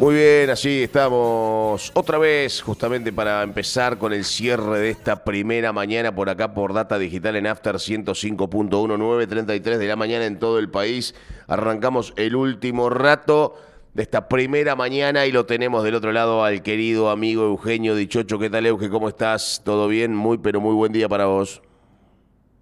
Muy bien, así estamos otra vez justamente para empezar con el cierre de esta primera mañana por acá por Data Digital en After 105.1933 de la mañana en todo el país. Arrancamos el último rato de esta primera mañana y lo tenemos del otro lado al querido amigo Eugenio Dichocho. ¿Qué tal, Euge? ¿Cómo estás? ¿Todo bien? Muy, pero muy buen día para vos.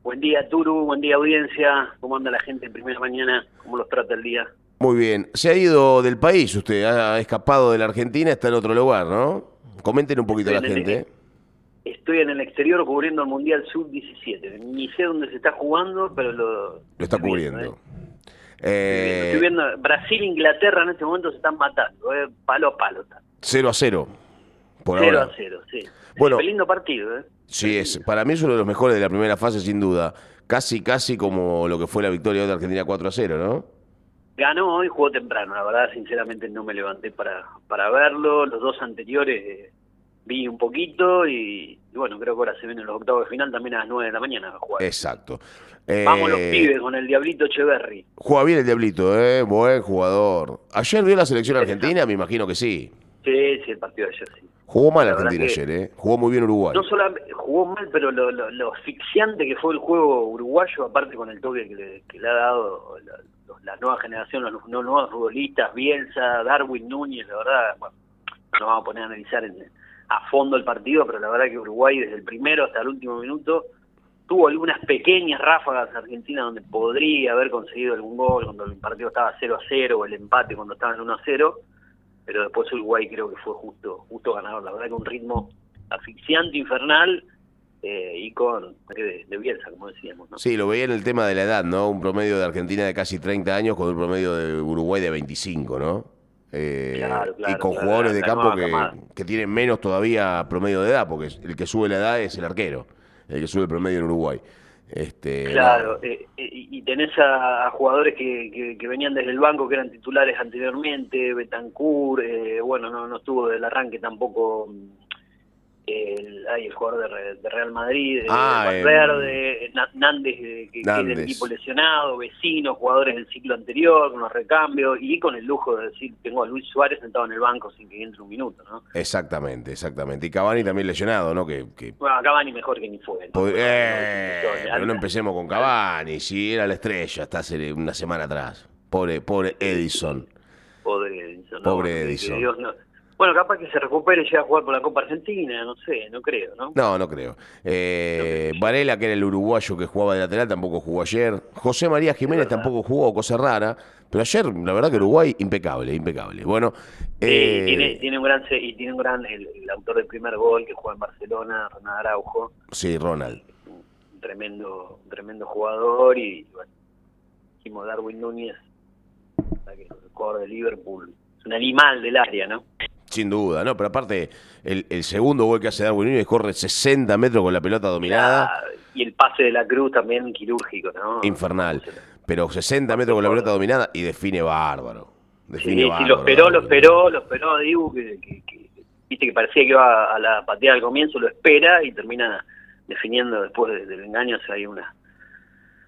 Buen día, Turu. Buen día, audiencia. ¿Cómo anda la gente en primera mañana? ¿Cómo los trata el día? Muy bien. Se ha ido del país usted, ha escapado de la Argentina, está en otro lugar, ¿no? Comenten un poquito a la gente. estoy en el exterior cubriendo el Mundial Sub-17. Ni sé dónde se está jugando, pero lo... Lo está cubriendo. ¿eh? Estoy, viendo, Brasil Inglaterra en este momento se están matando, ¿eh? palo a palo. 0 a 0. Por 0 a 0, sí. Bueno, lindo partido, ¿eh? Sí, es, para mí es uno de los mejores de la primera fase, sin duda. Casi, casi como lo que fue la victoria de Argentina 4 a 0, ¿no? Ganó hoy, jugó temprano, la verdad, sinceramente no me levanté para, para verlo. Los dos anteriores eh, vi un poquito y, bueno, creo que ahora se ven en los octavos de final también a las 9 de la mañana a jugar. Exacto. Vamos los eh, pibes con el Diablito Echeverry. Juega bien el Diablito, ¿eh? Buen jugador. ¿Ayer vio la selección argentina? Me imagino que sí. Sí, sí, el partido de ayer sí. Jugó mal Argentina ayer, ¿eh? Jugó muy bien Uruguay. No solo jugó mal, pero lo, lo, asfixiante que fue el juego uruguayo, aparte con el toque que le, que le ha dado la nueva generación, los, nuevos futbolistas, Bielsa, Darwin Núñez, la verdad, bueno, no vamos a poner a analizar a fondo el partido, pero la verdad que Uruguay desde el primero hasta el último minuto tuvo algunas pequeñas ráfagas Argentina donde podría haber conseguido algún gol cuando el partido estaba 0 a 0 o el empate cuando estaba en 1 a 0, pero después Uruguay creo que fue justo justo ganador, la verdad que un ritmo asfixiante, infernal, eh, y con de, de, Bielsa, como decíamos. ¿no? Sí, lo veía en el tema de la edad, ¿no? Un promedio de Argentina de casi 30 años con un promedio de Uruguay de 25, ¿no? Eh, y con jugadores de campo que, que, tienen menos todavía promedio de edad, porque el que sube la edad es el arquero, el que sube el promedio en Uruguay. Este, claro, eh, y tenés a, jugadores que, que, venían desde el banco, que eran titulares anteriormente, Betancourt, bueno, no, no estuvo del arranque tampoco el, el jugador de, Real Madrid, ah, Verde, Nández, que tiene el equipo lesionado, vecinos, jugadores del ciclo anterior, con los recambios, y con el lujo de decir, tengo a Luis Suárez sentado en el banco sin que entre un minuto, ¿no? Exactamente, exactamente. Y Cavani también lesionado, ¿no? Que, Bueno, Cavani mejor que ni fue. Eh, pero no empecemos con Cavani, si era la estrella hasta hace una semana atrás. Pobre, pobre Edison. Pobre Edison. Pobre Edison. Bueno, capaz que se recupere y llegue a jugar por la Copa Argentina, no sé, no creo, ¿no? No, no creo. Eh, Varela, que era el uruguayo que jugaba de lateral, tampoco jugó ayer. José María Jiménez tampoco jugó, cosa rara. Pero ayer, la verdad que Uruguay, impecable, impecable. Bueno, eh... tiene, tiene un gran, y tiene un gran, el, autor del primer gol que juega en Barcelona, Ronald Araujo. Sí, Ronald. Un tremendo, tremendo jugador y, bueno, dijimos Darwin Núñez, el jugador de Liverpool, es un animal del área, ¿no? Sin duda, ¿no? Pero aparte, el, segundo gol que hace Darwin Núñez corre 60 metros con la pelota dominada. y el pase de la cruz también quirúrgico, ¿no? Infernal. Pero 60 metros con la pelota dominada y define bárbaro. Define sí, sí, lo esperó, lo esperó, lo esperó a Dibu, que, viste que parecía que iba a la pateada al comienzo, lo espera y termina definiendo después del engaño, o sea, hay una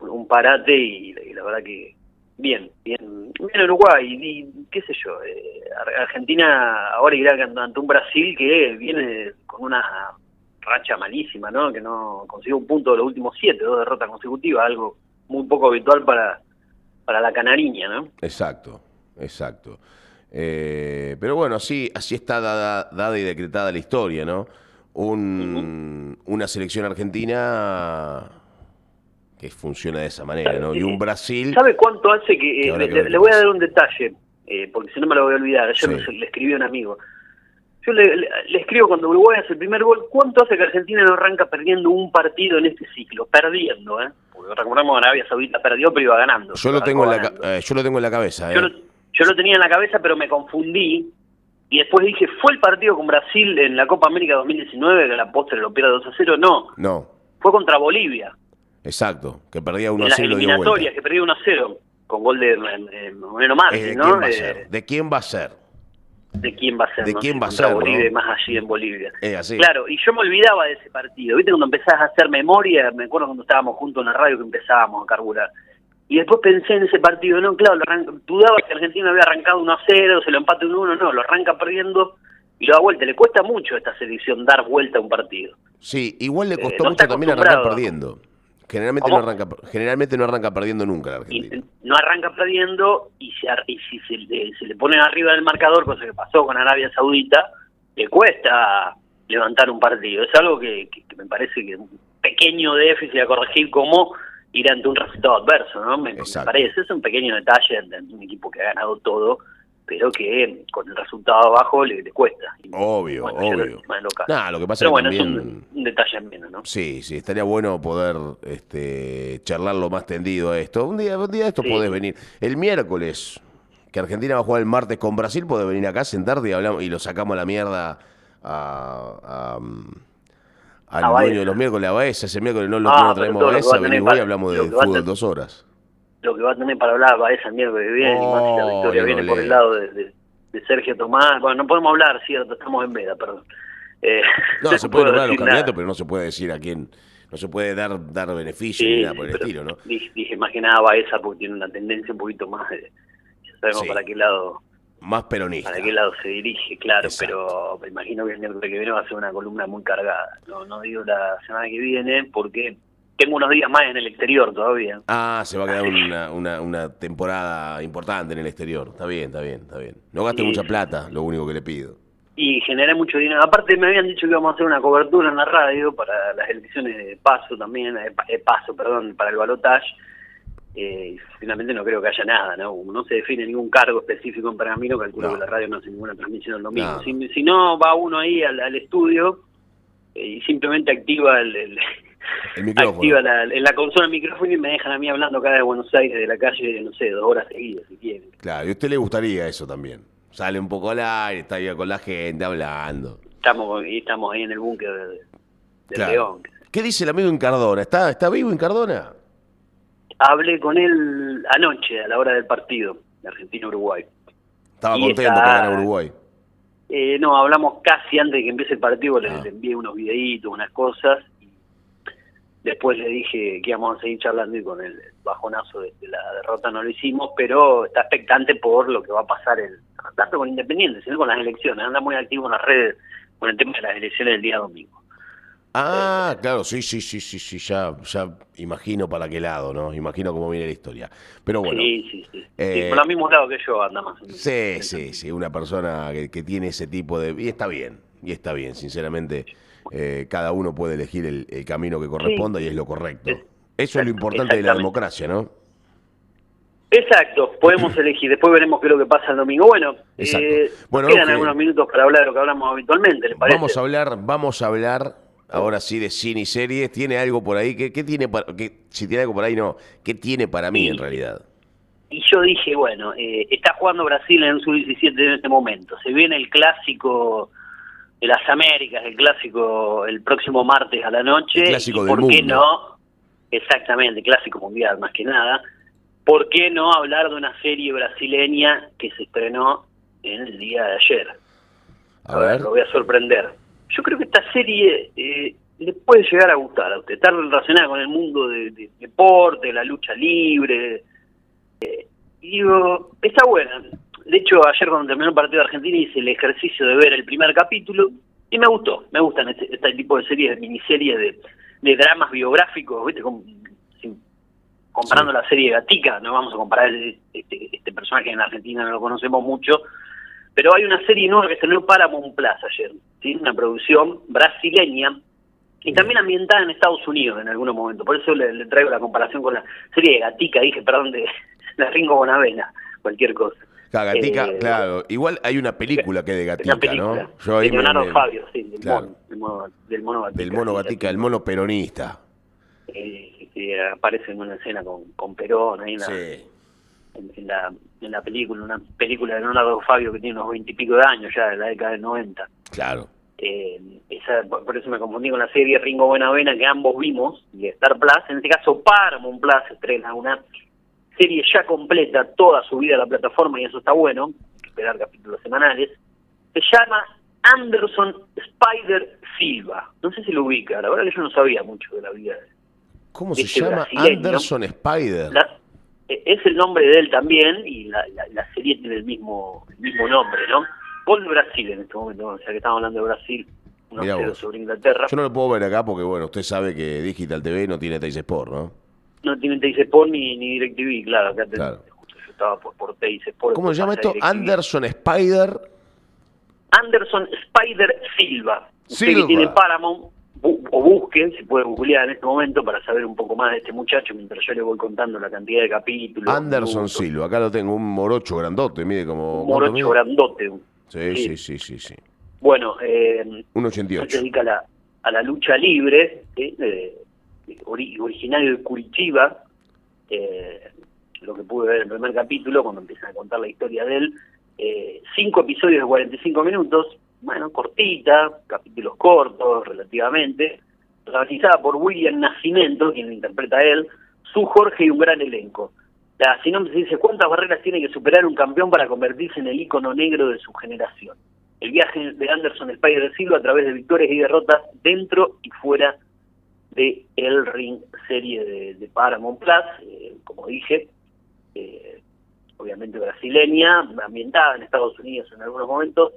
un parate y la verdad que bien, bien, bien Uruguay, y, qué sé yo, eh, Argentina ahora irá ante un Brasil que viene con una racha malísima, ¿no? Que no consiguió un punto de los últimos siete, dos derrotas consecutivas, algo muy poco habitual para, para la canariña, ¿no? Exacto, exacto. Eh, pero bueno, así, así está dada, dada y decretada la historia, ¿no? Un, Una selección argentina que funciona de esa manera, ¿no? Y un Brasil... ¿Sabe cuánto hace que... Eh, le, voy a dar un detalle, eh, porque si no me lo voy a olvidar. Ayer le escribí a un amigo. Yo le, escribo cuando Uruguay hace el primer gol, ¿cuánto hace que Argentina no arranca perdiendo un partido en este ciclo? Perdiendo, ¿eh? Porque recordamos que Arabia Saudita perdió, pero iba ganando. Yo lo, tengo en, la, eh, yo lo tengo en la cabeza, ¿eh? Yo lo, yo lo tenía en la cabeza, pero me confundí y después dije, ¿fue el partido con Brasil en la Copa América 2019 que la postre lo pierde 2 a 0? No. No. Fue contra Bolivia. Exacto, que perdía 1 a 0. En las que perdía 1 a 0, con gol de eh, Moreno Martín, ¿no? Quién va a ser? Eh, ¿De quién va a ser? ¿De quién va a ser? ¿De quién va a ser? Bolivia, más allí en Bolivia. Así. Claro, y yo me olvidaba de ese partido. ¿Viste cuando empezás a hacer memoria? Me acuerdo cuando estábamos juntos en la radio que empezábamos a carburar. Y después pensé en ese partido, no, claro, lo dudaba que Argentina había arrancado 1 a 0, se lo empate 1 1, no, lo arranca perdiendo y lo da vuelta. Le cuesta mucho a esta selección dar vuelta a un partido. Sí, igual le costó mucho también arrancar perdiendo. Generalmente no, arranca, generalmente no arranca perdiendo nunca la Argentina. no arranca perdiendo y, si se le, se le pone arriba del marcador, cosa que pasó con Arabia Saudita, le cuesta levantar un partido. Es algo que, me parece que es un pequeño déficit a corregir como ir ante un resultado adverso, ¿no? Me, parece, es un pequeño detalle de un equipo que ha ganado todo pero que con el resultado abajo le, cuesta. Obvio, obvio. lo que pasa pero bueno, es un, detalle menos, ¿no? Sí, sí, estaría bueno poder este, charlarlo más tendido a esto. Un día, un día esto podés venir. El miércoles, que Argentina va a jugar el martes con Brasil, podés venir acá, sentarte y hablamos y lo sacamos a la mierda a, al dueño de los miércoles, a Baeza. Ese miércoles no lo ah, traemos a Baeza, venimos y hablamos de fútbol dos horas lo que va a tener para hablar va esa mierda que viene, y más si la oh, victoria viene por el lado de, Sergio Tomás. Bueno, no podemos hablar, cierto, estamos en veda, perdón. Eh, no, se puede hablar los candidatos, pero no se puede decir a quién, no se puede dar dar beneficio ni nada por el estilo, ¿no? Dije, más que nada va esa porque tiene una tendencia un poquito más, de, ya sabemos para qué lado más peronista. Para qué lado se dirige, claro, pero me imagino que el miércoles que viene va a ser una columna muy cargada. No, no digo la semana que viene porque tengo unos días más en el exterior todavía. Ah, se va a quedar una, una, una temporada importante en el exterior. Está bien, está bien, está bien. No gaste mucha plata, lo único que le pido. Y generé mucho dinero. Aparte me habían dicho que íbamos a hacer una cobertura en la radio para las elecciones de paso también, de eh, paso, perdón, para el balotaje. Eh, finalmente no creo que haya nada, ¿no? no se define ningún cargo específico en Pergamino, calculo que la radio no hace ninguna transmisión el domingo. Si, no, va uno ahí al, estudio eh, y simplemente activa el Activa la, en la consola el micrófono y me dejan a mí hablando acá de Buenos Aires, de la calle, no sé, dos horas seguidas si quieren. Claro, y a usted le gustaría eso también. Sale un poco al aire, está ahí con la gente hablando. Estamos, estamos ahí en el búnker de, León. ¿Qué dice el amigo Incardona? ¿Está, ¿Está vivo Incardona? Hablé con él anoche, a la hora del partido, de Argentina-Uruguay. Estaba contento que gana Uruguay. Eh, no, hablamos casi antes de que empiece el partido, le, ah. le envié unos videitos, unas cosas, Después le dije que íbamos a seguir charlando y con el bajonazo de, la derrota no lo hicimos, pero está expectante por lo que va a pasar, el, tanto con Independiente, sino con las elecciones. Anda muy activo en las redes con el tema de las elecciones del día domingo. Ah, claro, sí, sí, sí, sí, sí, ya, ya imagino para qué lado, ¿no? Imagino cómo viene la historia. Pero bueno. Sí, sí, sí. Eh, por los mismos lados que yo anda más. Sí, sí, sí, una persona que, que, tiene ese tipo de... Y está bien, y está bien, sinceramente. Eh, cada uno puede elegir el, camino que corresponda y es lo correcto. Eso es lo importante de la democracia, ¿no? Exacto, podemos elegir. Después veremos qué es lo que pasa el domingo. Bueno, eh, bueno quedan algunos minutos para hablar de lo que hablamos habitualmente, ¿le parece? Vamos a hablar, vamos a hablar ahora sí de cine y series. ¿Tiene algo por ahí? ¿Qué, tiene para, si tiene algo por ahí, no. ¿Qué tiene para mí en realidad? Y yo dije, bueno, eh, está jugando Brasil en su 17 en este momento. Se viene el clásico de las Américas, el clásico el próximo martes a la noche. clásico ¿Por qué no? Exactamente, clásico mundial más que nada. ¿Por qué no hablar de una serie brasileña que se estrenó en el día de ayer? A, ver. Lo voy a sorprender. Yo creo que esta serie eh, le puede llegar a gustar a usted. Está relacionada con el mundo del de deporte, la lucha libre. Eh, y digo, está buena. De hecho, ayer cuando terminó el partido de Argentina hice el ejercicio de ver el primer capítulo y me gustó. Me gustan este, este tipo de series, de miniseries, de, dramas biográficos, ¿viste? comparando la serie Gatica, no vamos a comparar este, este, personaje en Argentina, no lo conocemos mucho, pero hay una serie nueva que se estrenó Paramount Plus ayer, ¿sí? una producción brasileña y también ambientada en Estados Unidos en algún momento. Por eso le, traigo la comparación con la serie de Gatica, dije, perdón, de la Ringo Bonavena, cualquier cosa. Gatica, eh, claro. Igual hay una película que es de Gatica, ¿no? Yo ahí de Leonardo Fabio, sí, del, mono, del, mono, Gatica. Del mono Gatica, el mono peronista. Eh, aparece en una escena con, con Perón ahí en, en, la, en la película, una película de Leonardo Fabio que tiene unos veintipico de años ya, de la década del 90. Claro. Eh, esa, por eso me confundí con la serie Ringo Buenavena que ambos vimos, y Star Plus, en este caso Paramount Plus estrena una serie ya completa, toda subida a la plataforma y eso está bueno, hay que esperar capítulos semanales, se llama Anderson Spider Silva. No sé si lo ubica, la verdad que yo no sabía mucho de la vida ¿Cómo se llama? Anderson Spider. e, es el nombre de él también y la, serie tiene el mismo, el mismo nombre, ¿no? Gol de Brasil en este momento, o sea que estamos hablando de Brasil, 1 sobre Inglaterra. Yo no lo puedo ver acá porque, bueno, usted sabe que Digital TV no tiene Teis Sport, ¿no? No tiene Teis Sport ni, ni DirecTV, claro. Acá claro. Justo yo estaba por, por Teis Sport. ¿Cómo se llama esto? Anderson Spider. Anderson Spider Silva. Usted que tiene Paramount, o busquen, se puede googlear en este momento para saber un poco más de este muchacho mientras yo le voy contando la cantidad de capítulos. Anderson Silva, acá lo tengo, un morocho grandote, mide como... Un morocho grandote. Sí, sí, sí, sí, sí. Bueno, eh, un 88. se dedica a la, a la lucha libre, eh, originario de Curitiba, eh, lo que pude ver en el primer capítulo, cuando empiezan a contar la historia de él, eh, cinco episodios de 45 minutos, bueno, cortita, capítulos cortos relativamente, protagonizada por William Nacimiento, quien interpreta a él, su Jorge y un gran elenco. La sinopsis dice, ¿cuántas barreras tiene que superar un campeón para convertirse en el ícono negro de su generación? El viaje de Anderson Spider de Silva a través de victorias y derrotas dentro y fuera de El Ring, serie de, Paramount Plus, eh, como dije, eh, obviamente brasileña, ambientada en Estados Unidos en algunos momentos,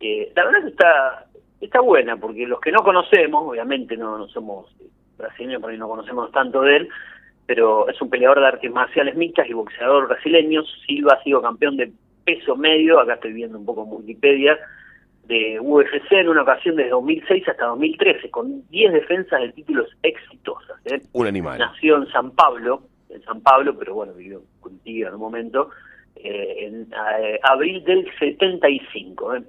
la verdad está está buena, porque los que no conocemos, obviamente no, no somos brasileños, por ahí no conocemos tanto de él, pero es un peleador de artes marciales mixtas y boxeador brasileño. Silva ha sido campeón de peso medio, acá estoy viendo un poco en Wikipedia, de UFC en una ocasión desde 2006 hasta 2013, con 10 defensas de títulos exitosas. ¿eh? Un animal. Nació en San Pablo, en San Pablo, pero bueno, vivió contigo en un momento, eh, en eh, abril del 75. ¿eh?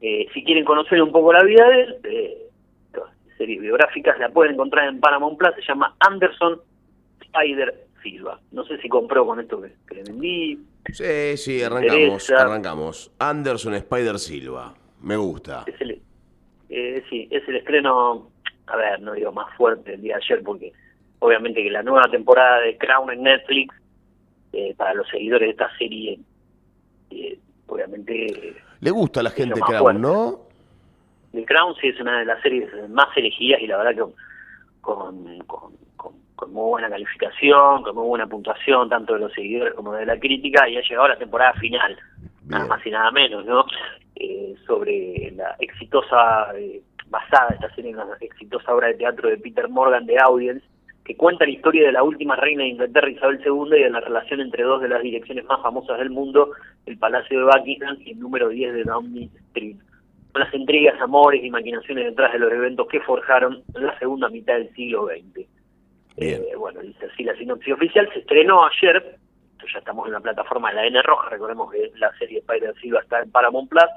Eh, si quieren conocer un poco la vida de él, eh, series biográficas la pueden encontrar en Paramount Plus, se llama Anderson Spider Silva. No sé si compró con esto que, le vendí. Sí, sí, arrancamos, arrancamos. Anderson Spider Silva, me gusta. Es el, eh, sí, es el estreno, a ver, no digo más fuerte el día de ayer, porque obviamente que la nueva temporada de Crown en Netflix, eh, para los seguidores de esta serie, obviamente le gusta a la gente Crown, ¿no? El Crown sí es una de las series más elegidas y la verdad que con, con, muy buena calificación, con muy buena puntuación, tanto de los seguidores como de la crítica, y ha llegado la temporada final, nada más y nada menos, ¿no? Eh, sobre la exitosa, eh, basada esta serie en una exitosa obra de teatro de Peter Morgan de Audience, que cuenta la historia de la última reina de Inglaterra, Isabel II, y de la relación entre dos de las direcciones más famosas del mundo, el Palacio de Buckingham y el número 10 de Downing Street. Con las intrigas, amores y maquinaciones detrás de los eventos que forjaron la segunda mitad del siglo XX. Eh, bueno, dice así la sinopsis oficial, se estrenó ayer, ya estamos en la plataforma de la N Roja, recordemos que la serie Spider Silva está en Paramount Plus,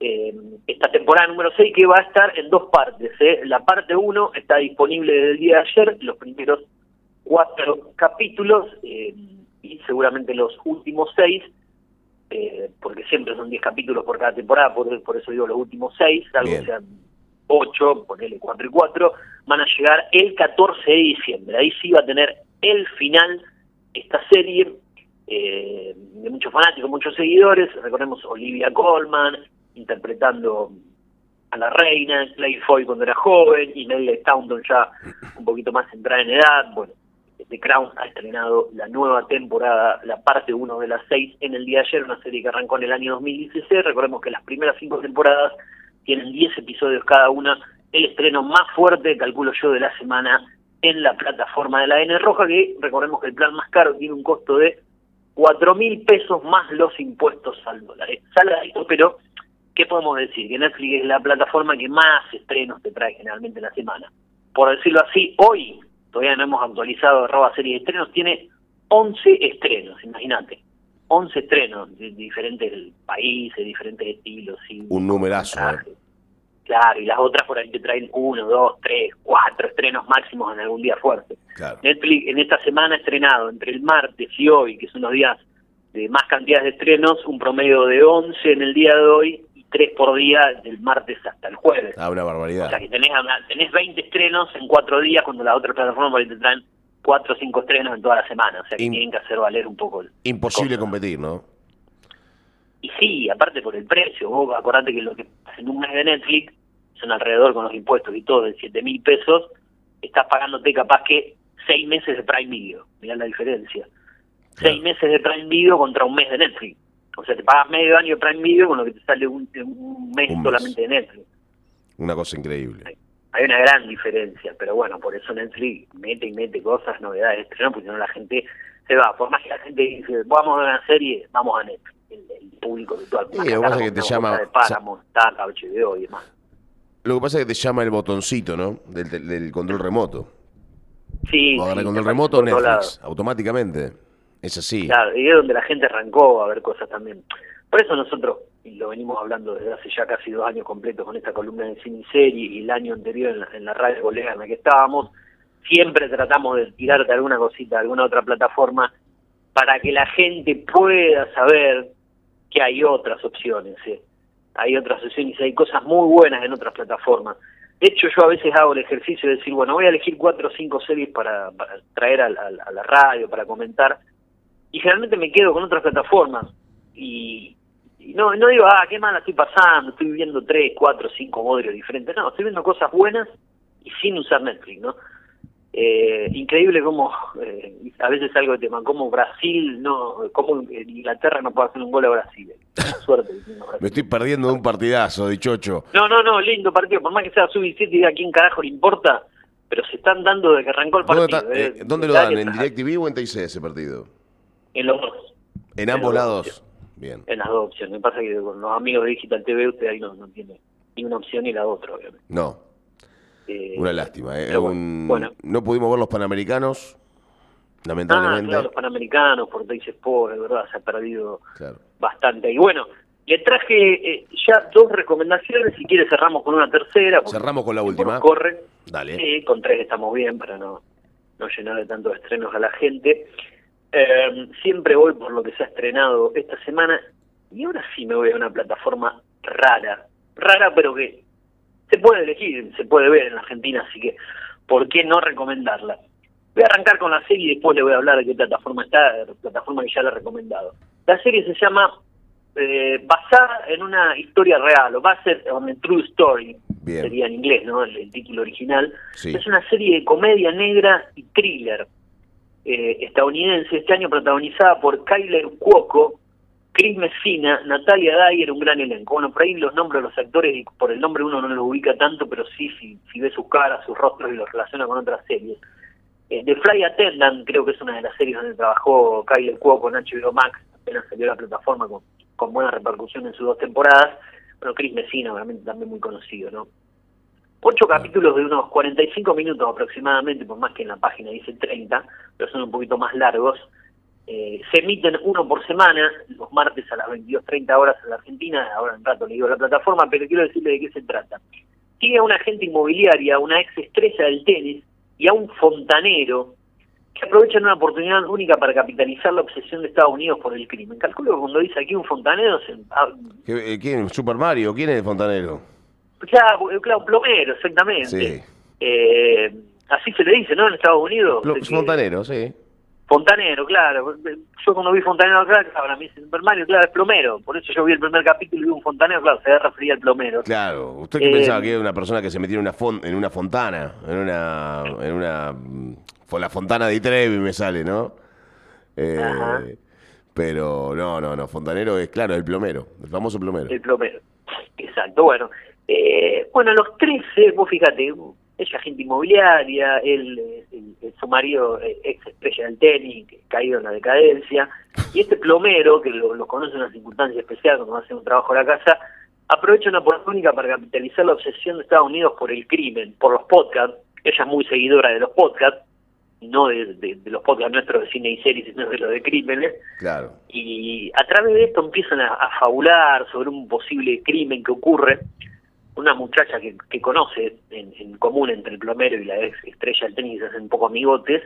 eh, esta temporada número 6 que va a estar en dos partes. ¿eh? La parte 1 está disponible desde el día de ayer, los primeros cuatro capítulos eh, y seguramente los últimos seis, eh, porque siempre son 10 capítulos por cada temporada, por, por eso digo los últimos seis, algo sean 8, ponele 4 y 4, van a llegar el 14 de diciembre. Ahí sí va a tener el final esta serie. de muchos fanáticos, muchos seguidores, recordemos Olivia Colman, interpretando a la reina, Clay Foy cuando era joven, y Nelly Staunton ya un poquito más entrada en edad. Bueno, The Crown ha estrenado la nueva temporada, la parte 1 de las 6 en el día de ayer, una serie que arrancó en el año 2016. Recordemos que las primeras cinco temporadas tienen 10 episodios cada una. El estreno más fuerte, calculo yo, de la semana en la plataforma de la N Roja, que recordemos que el plan más caro tiene un costo de 4 mil pesos más los impuestos al dólar. esto, pero ¿qué podemos decir? Que Netflix es la plataforma que más estrenos te trae generalmente en la semana. Por decirlo así, hoy, todavía no hemos actualizado arroba serie de estrenos, tiene 11 estrenos, imagínate. 11 estrenos de diferentes países, diferentes estilos. Un numerazo. ¿eh? Claro, y las otras por ahí te traen uno, dos, tres, cuatro estrenos máximos en algún día fuerte. Netflix en esta semana ha estrenado entre el martes y hoy, que son los días de más cantidades de estrenos, un promedio de 11 en el día de hoy tres por día del martes hasta el jueves. Ah, una barbaridad. O sea que tenés, tenés 20 estrenos en cuatro días cuando las otras plataformas por ahí te traen cuatro o cinco estrenos en toda la semana. O sea que tienen que hacer valer un poco. El Imposible competir, ¿no? Y sí, aparte por el precio. Vos acordate que lo que en un mes de Netflix son alrededor con los impuestos y todo de 7 mil pesos. Estás pagándote capaz que seis meses de Prime Video. Mirá la diferencia. seis meses de Prime Video contra un mes de Netflix. O sea, te pagas medio año de Prime Video con lo que te sale un, un mes solamente de Netflix. Una cosa increíble. Hay, una gran diferencia, pero bueno, por eso Netflix mete y mete cosas, novedades, estreno, porque si no la gente se va. Por más que la gente dice, vamos a ver una serie, vamos a Netflix. El, público virtual. Sí, lo que pasa es que te llama... De Paramount, HBO y demás. Lo que pasa es que te llama el botoncito, ¿no? Del, del, control remoto. Sí. O sí, control remoto Netflix, automáticamente. Es así. Claro, y es donde la gente arrancó a ver cosas también. Por eso nosotros, y lo venimos hablando desde hace ya casi dos años completos con esta columna de cine y serie, y el año anterior en la, en la radio colega en la que estábamos, siempre tratamos de tirarte alguna cosita, alguna otra plataforma, para que la gente pueda saber que hay otras opciones. ¿eh? Hay otras opciones y hay cosas muy buenas en otras plataformas. De hecho, yo a veces hago el ejercicio de decir, bueno, voy a elegir cuatro o cinco series para, traer a la radio, para comentar, y generalmente me quedo con otras plataformas. Y, no, no digo, ah, qué mal estoy pasando, estoy viendo tres, cuatro, cinco modelo diferentes. No, estoy viendo cosas buenas y sin usar Netflix, ¿no? Eh, increíble cómo, eh, a veces algo de tema, como Brasil, no, como Inglaterra no puede hacer un gol a Brasil. Suerte. Me estoy perdiendo de un partidazo, dichocho. No, no, no, lindo partido, por más que sea sub-17 y a quién carajo le importa, pero se están dando de que arrancó el partido. ¿Dónde, eh, ¿dónde lo dan? ¿En DirecTV o en TIC ese partido? En los dos. En, ambos lados. Bien. En las dos opciones. Me pasa que con los amigos de Digital TV usted ahí no, no tiene ni una opción ni la otra, obviamente. No. Eh, una lástima. Eh. Bueno, no pudimos ver los Panamericanos, lamentablemente. Ah, claro, los Panamericanos, por Teis Sport, de verdad, se ha perdido bastante. Y bueno, le traje eh, ya dos recomendaciones, si quiere cerramos con una tercera. Cerramos con la última. Corre. Dale. Sí, con tres estamos bien para no, no llenar de tantos estrenos a la gente. Eh, siempre voy por lo que se ha estrenado esta semana y ahora sí me voy a una plataforma rara, rara pero que se puede elegir, se puede ver en la Argentina, así que ¿por qué no recomendarla? Voy a arrancar con la serie y después le voy a hablar de qué plataforma está, plataforma que ya la he recomendado. La serie se llama eh, basada en una historia real, o Based on a True Story, sería en inglés, ¿no? El, título original. Es una serie de comedia negra y thriller eh, estadounidense, este año protagonizada por Kyler Cuoco, Chris Messina, Natalia Dyer, un gran elenco. Bueno, por ahí los nombres de los actores, y por el nombre uno no los ubica tanto, pero sí, si, ve sus caras, sus rostros y los relaciona con otras series. Eh, The Fly Attendant, creo que es una de las series donde trabajó Kyler Cuoco en HBO Max, apenas salió la plataforma con, con buena repercusión en sus dos temporadas. Bueno, Chris Messina, obviamente también muy conocido, ¿no? Ocho capítulos de unos 45 minutos aproximadamente, por más que en la página dice 30, pero son un poquito más largos. Eh, se emiten uno por semana, los martes a las 22.30 horas en la Argentina, ahora en rato le digo la plataforma, pero quiero decirle de qué se trata. Tiene a una agente inmobiliaria, una ex estrella del tenis y a un fontanero que aprovechan una oportunidad única para capitalizar la obsesión de Estados Unidos por el crimen. Calculo que cuando dice aquí un fontanero... Se... Eh, ¿Quién? ¿Super Mario? ¿Quién es el fontanero? Claro, claro plomero, exactamente. Eh, así se le dice, ¿no? En Estados Unidos. fontanero, sí. Fontanero, claro. Yo cuando vi Fontanero, claro, ahora me dice Super Mario, claro, es plomero. Por eso yo vi el primer capítulo y vi un fontanero, claro, se refería al plomero. Claro. ¿Usted qué pensaba eh, que era una persona que se metía en una, en una fontana? En una... En una la fontana de Trevi me sale, ¿no? Eh, pero no, no, no. Fontanero es, claro, el plomero. El famoso plomero. El plomero. Exacto. Bueno, eh, bueno, los 13, vos fíjate, ella agente inmobiliaria, él, marido eh, ex estrella del tenis, caído en la decadencia, y este plomero, que lo, conoce en una circunstancia especial cuando hace un trabajo en la casa, aprovecha una oportunidad para capitalizar la obsesión de Estados Unidos por el crimen, por los podcasts, ella es muy seguidora de los podcasts, no de, los podcasts nuestros de cine y series, sino de los de crímenes. Claro. Y a través de esto empiezan a, a fabular sobre un posible crimen que ocurre una muchacha que, que conoce en, común entre el plomero y la ex estrella del tenis, hacen un poco amigotes,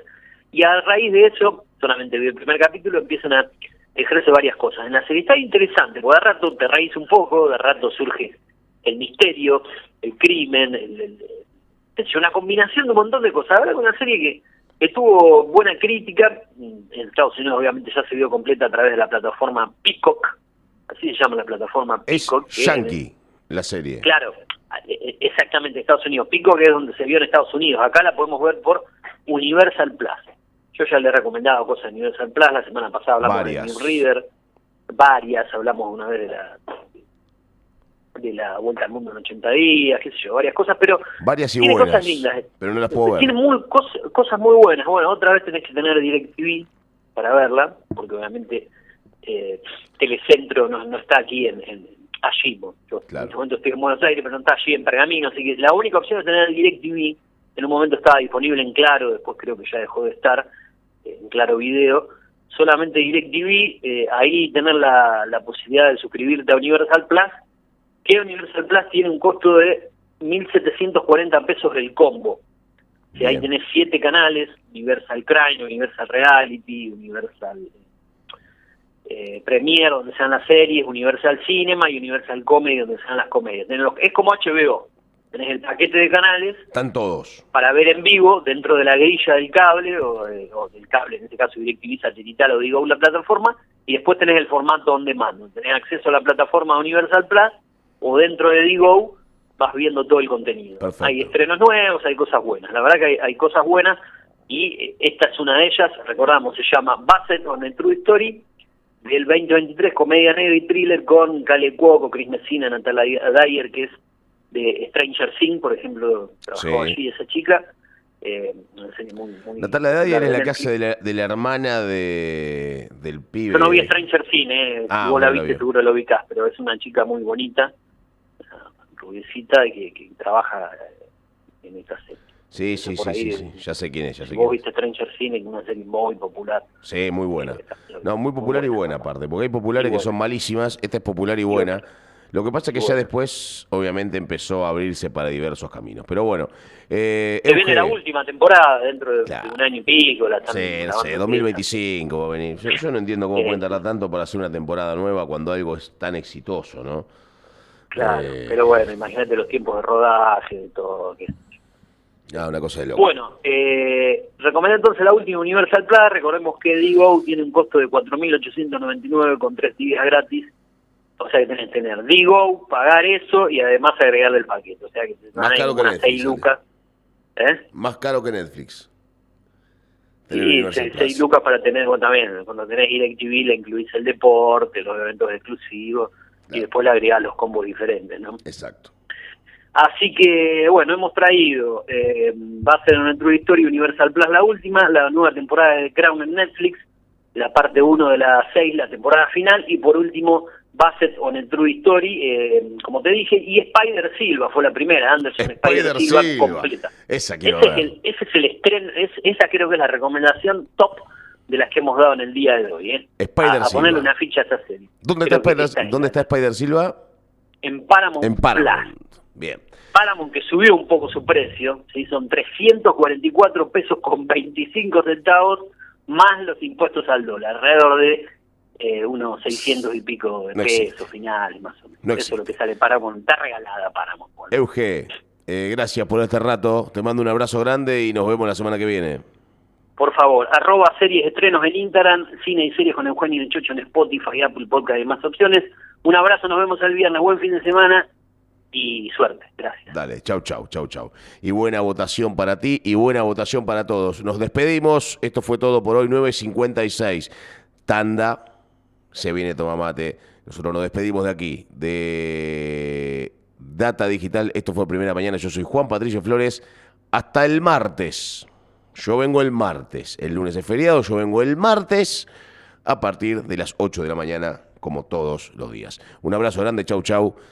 y a raíz de eso, solamente vi el primer capítulo, empiezan a ejercer varias cosas. En la serie está interesante, porque de rato te raíz un poco, de rato surge el misterio, el crimen, el, una combinación de un montón de cosas. Ahora una serie que, que tuvo buena crítica, en Estados Unidos obviamente ya se vio completa a través de la plataforma Peacock, así se llama la plataforma Peacock. Es Yankee la serie. Claro, exactamente, Estados Unidos. Pico, que es donde se vio en Estados Unidos. Acá la podemos ver por Universal Plus. Yo ya le he recomendado cosas en Universal Plus, la semana pasada hablamos Varias. de New Reader, varias, hablamos una vez de la de la Vuelta al Mundo en 80 días, qué sé yo, varias cosas, pero Varias y tiene buenas. cosas lindas. Pero no las puedo ver. Tiene muy, cos- cosas muy buenas. Bueno, otra vez tenés que tener DirecTV para verla, porque obviamente eh, Telecentro no, no está aquí en, en allí. Yo Claro. en este momento estoy en Buenos Aires, pero no está allí en Pergamino, así que la única opción es tener DirecTV. En un momento estaba disponible en Claro, después creo que ya dejó de estar eh, en Claro Video. Solamente DirecTV, eh, ahí tener la, la posibilidad de suscribirte a Universal Plus, que Universal Plus tiene un costo de 1.740 pesos el combo. O sea, ahí tenés siete canales, Universal Crime, Universal Reality, Universal eh, Premiere, donde sean las series, Universal Cinema y Universal Comedy, donde sean las comedias. Los- es como HBO, tenés el paquete de canales Están todos. para ver en vivo dentro de la grilla del cable, o, o del cable, en este caso DirecTV satelital o Digo la plataforma, y después tenés el formato on demand, tenés acceso a la plataforma Universal Plus, o dentro de Digo vas viendo todo el contenido. Perfecto. Hay estrenos nuevos, hay cosas buenas, la verdad que hay, hay cosas buenas, y eh, esta es una de ellas, recordamos, se llama Basset on a True Story, del 2023, comedia negra y thriller con Cale Cuoco, Chris Messina, Natalia Dyer, que es de Stranger Things, por ejemplo, trabajó Sí. allí esa chica. Eh, muy, muy Natalia Dyer es la que hace de la, de la hermana de, del pibe. Yo no vi Stranger Things, eh. Ah, vos la viste seguro lo ubicás, pero es una chica muy bonita, rubiecita que, que trabaja en esta serie. Sí, sí, sí, ahí, sí, sí. Ya sé quién es, ya sé vos quién viste Stranger Things, es una serie muy popular. Sí, muy buena. Eh, No, muy popular y buena aparte, porque hay populares Y que son malísimas, esta es popular y buena. Lo que pasa es que ya después, obviamente, empezó a abrirse para diversos caminos. Pero bueno, eh, Se viene la última temporada dentro de, un año y pico. La Sí, no grabando sé, empieza. 2025 va a venir. Yo, yo no entiendo cómo pueden tardar tanto para hacer una temporada nueva cuando algo es tan exitoso, ¿no? Claro, Eh, pero bueno, imagínate los tiempos de rodaje, de todo. Que... Ah, una cosa de loco. Bueno, eh, recomendé entonces la última Universal Plus. Recordemos que Digo tiene un costo de 4.899 con tres días gratis. O sea que tenés que tener Digo, pagar eso y además agregarle el paquete. O sea que te Más caro que Netflix, 6 sale. lucas. ¿Eh? Más caro que Netflix. Sí, Universal 6 Plus. lucas para tener, bueno, también, cuando tenés DirecTV le incluís el deporte, los eventos exclusivos y después le agregás los combos diferentes, ¿no? Exacto. Así que, bueno, hemos traído, eh, va a ser una True Story Universal Plus la última, la nueva temporada de Crown en Netflix, la parte 1 de la 6, la temporada final, y por último, Basset on a True Story, eh, como te dije, y Spider Silva fue la primera, Anderson Spider, Spider Silva, Silva. completa. Esa Ese quiero es, ver. el, ese es el estreno, es, esa creo que es la recomendación top de las que hemos dado en el día de hoy. ¿eh? Spider a, a ponerle una ficha a esa serie. ¿Dónde está, Spider, esta ¿Dónde es está Spider Silva? En Paramount, En Plus. Bien. Paramount que subió un poco su precio, ¿sí? son 344 pesos con 25 centavos más los impuestos al dólar, alrededor de eh, unos 600 y pico de No pesos finales más o menos. No Eso es lo que sale Paramount, está regalada Paramount. bueno. Euge, eh, gracias por este rato. Te mando un abrazo grande y nos vemos la semana que viene. Por favor, arroba series estrenos en Instagram, cine y series con Eugenio y el Chocho en Spotify, Apple Podcast y más opciones. Un abrazo, nos vemos el viernes, buen fin de semana y suerte. Gracias. Dale, chau, chau, chau, chau. Y buena votación para ti y buena votación para todos. Nos despedimos. Esto fue todo por hoy, 9.56. Tanda, se viene Tomamate. Nosotros nos despedimos de aquí, de Data Digital. Esto fue Primera Mañana. Yo soy Juan Patricio Flores. Hasta el martes. Yo vengo el martes. El lunes es feriado, yo vengo el martes a partir de las 8 de la mañana, como todos los días. Un abrazo grande, chau, chau.